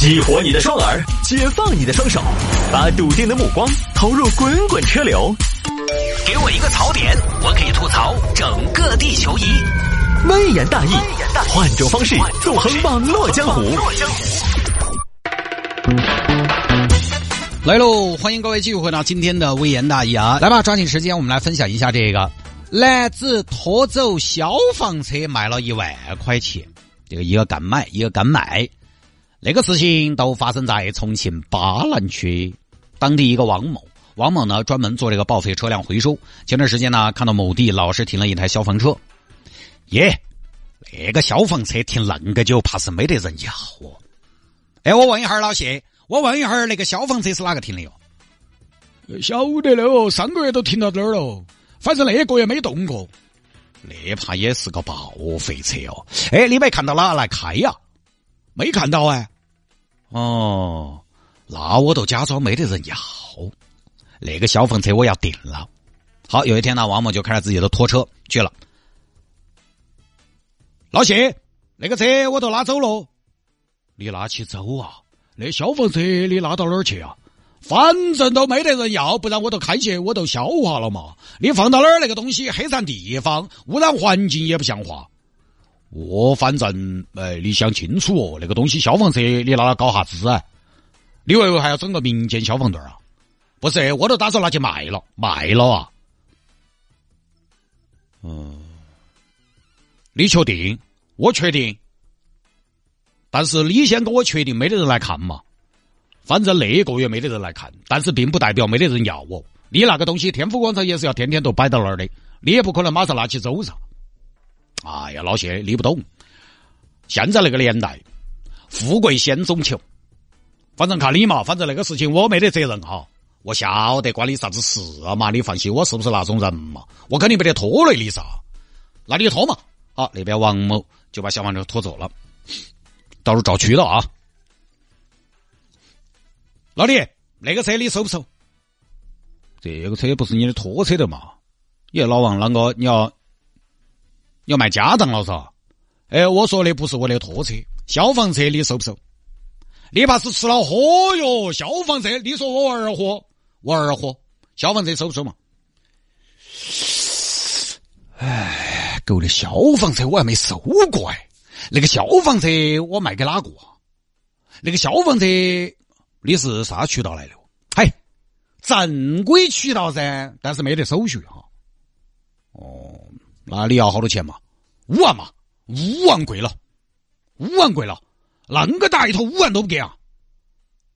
激活你的双耳，解放你的双手，把笃定的目光投入滚滚车流。给我一个槽点，我可以吐槽整个地球仪。微言大义，换种方式纵横网络江湖。来喽！欢迎各位继续回到今天的微言大义啊！来吧，抓紧时间，我们来分享一下这个男子拖走消防车卖了一万块钱，这个一个敢买，一个敢卖。那个事情都发生在重庆巴南区，当地一个王某，王某呢专门做这个报废车辆回收。前段时间呢，看到某地老是停了一台消防车，耶，那个消防车停恁个久，怕是没得人要哦。哎，我问一下老谢，我问一下那个消防车是哪个停的哟？晓得喽，上个月都停到这儿了，反正那个月没动过。那怕也是个报废车哦。哎，你没看到哪来开呀？没看到哎。哦，那我都假装没得人要。那个消防车我要定了。好，有一天呢，王某就开着自己的拖车去了。老谢，那个车我都拉走了。你拉起走啊？那消防车你拉到哪儿去啊？反正都没得人要，不然我都开去，我都消化了嘛。你放到哪儿那个东西黑占地方，污染环境也不像话。我反正哎，你想清楚哦，那个东西消防车你拿来搞啥子啊？你以为还要整个民间消防队啊？不是，我都打算拿去卖了，卖了啊。嗯，你确定？我确定。但是你先给我确定没得人来看嘛？反正那一个月没得人来看，但是并不代表没得人要哦。你那个东西，天府广场也是要天天都摆到那儿的，你也不可能马上拿起走噻。哎呀，老谢，你不懂。现在那个年代，富贵险中求。反正看你嘛，反正那个事情我没得责任哈。我晓得关你啥子事啊嘛？你放心，我是不是那种人嘛？我肯定没得拖累你噻。那你拖嘛。好，那边王某就把消防车拖走了，到时候照区了啊。老李，那个车你收不收？这个车不是你的拖车的嘛？耶，老王，啷个你要？要卖家当了嗦？哎，我说的不是我的拖车，消防车你收不收？你怕是吃了喝哟？消防车，你说我二货，我二货，消防车收不收嘛？哎，狗的消防车我还没收过哎，那个消防车我卖给哪个？那个消防车你是啥渠道来的？嗨，正规渠道噻，但是没得手续哈。哦。那你要好多钱嘛？五万嘛？五万贵了，五万贵了，恁个大一坨五万都不给啊？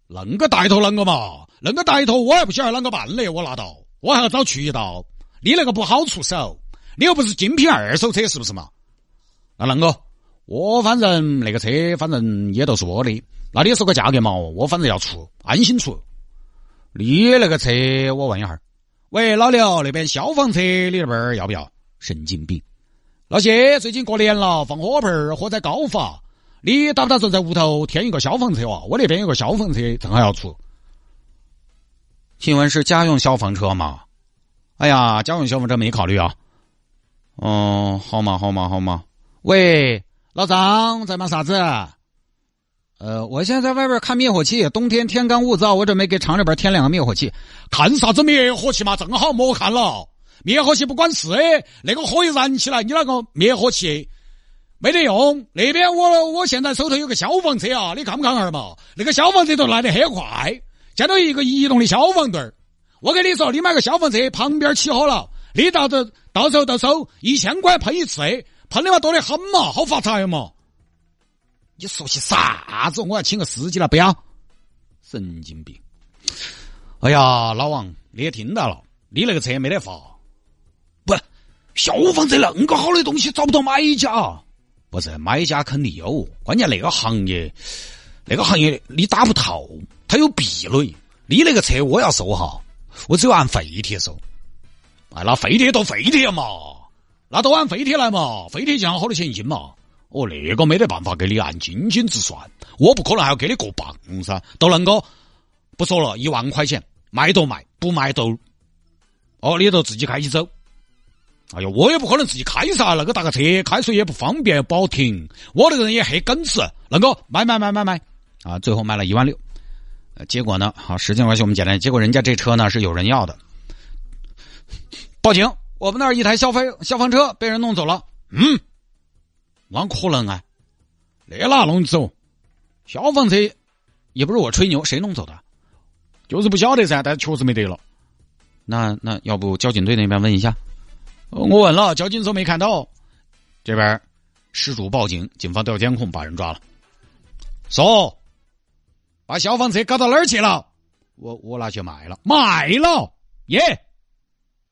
恁个大一坨啷个嘛？恁个大一坨我还不晓得啷个办嘞？我拿到，我还要找渠道，你那个不好出手，你又不是精品二手车，是不是嘛？那啷个？我反正那个车反正也都是我的，那你说个价格嘛？我反正要出，安心出。你那个车我问一下，喂，老刘那边消防车你那边要不要？神经病！老谢，最近过年了，放火盆儿火灾高发，你打不打算在屋头添一个消防车哇？我那边有个消防车，正好要出。请问是家用消防车吗？哎呀，家用消防车没考虑啊。哦，好嘛，好嘛，好嘛。喂，老张，在忙啥子？呃，我现在在外边看灭火器，冬天天干物燥，我准备给厂里边添两个灭火器。看啥子灭火器嘛？正好莫看了。灭火器不管事，那个火一燃起来，你那个灭火器没得用。那边我我现在手头有个消防车啊，你看不看哈儿嘛？那个消防车都来得很快，见到一个移动的消防队儿我跟你说，你买个消防车旁边起火了，你到时到时候到收一千块喷一次，喷的嘛多得很嘛，好发财嘛。你说些啥子？我要请个司机了，不要？神经病！哎呀，老王，你也听到了，你那个车没得法。消防车恁个好的东西找不到买家，不是买家肯定有，关键那个行业，那个行业你打不透，它有壁垒。你那个车我要收哈，我只有按废铁收。哎，那废铁都废铁嘛，那都按废铁来嘛，废铁价好多钱一斤嘛。哦，那个没得办法给你按斤斤计算，我不可能还要给你过磅噻。都恁个不说了，一万块钱卖都卖，不卖都，哦，你都自己开起走。哎呀，我也不可能自己开噻，那个大个车开出也不方便，不好停。我那个人也很耿直，那个买买买买买，啊，最后卖了一万六。结果呢，好，时间关系我们简单，结果人家这车呢是有人要的，报警，我们那儿一台消防消防车被人弄走了。嗯，啷可能啊？那哪弄走？消防车也不是我吹牛，谁弄走的？就是不晓得噻，但确实没得了。那那要不交警队那边问一下？我问了，交警说没看到。这边失主报警，警方调监控，把人抓了。说，把消防车搞到哪儿去了？我我拿去卖了，卖了耶！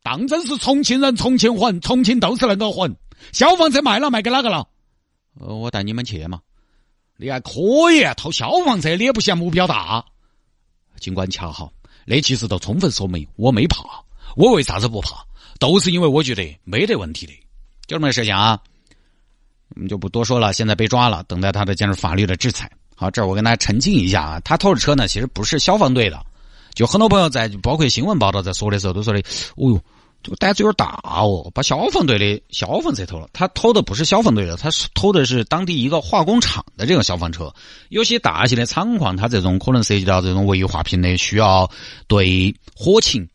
当真是重庆人，重庆魂，重庆都是那个魂。消防车卖了，卖给哪个了？呃，我带你们去嘛。你还可以偷消防车，你也不嫌目标大。警官恰好，那其实都充分说明我没怕。我为啥子不怕？都是因为我觉得没得问题的，就这么个事情啊。我们就不多说了，现在被抓了，等待他的将是法律的制裁。好，这儿我跟大家澄清一下啊，他偷的车呢，其实不是消防队的。就很多朋友在包括新闻报道在说的时候，都说的，哦哟，这个胆子有点大哦，把消防队的消防车偷了。他偷的不是消防队的，他是偷的是当地一个化工厂的这个消防车。有些大型的厂矿，它这种可能涉及到这种危化品的，需要对火情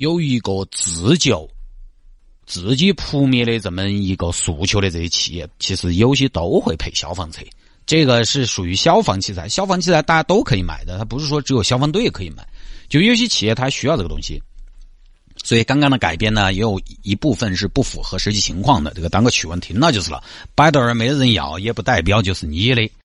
有一个自救。自己扑灭的这么一个诉求的这些企业，其实有些都会配消防车。这个是属于消防器材，消防器材大家都可以买的，它不是说只有消防队可以买。就有些企业它需要这个东西，所以刚刚的改编呢，也有一部分是不符合实际情况的。这个当个趣闻听了就是了，摆到那儿没人要，也不代表就是你的。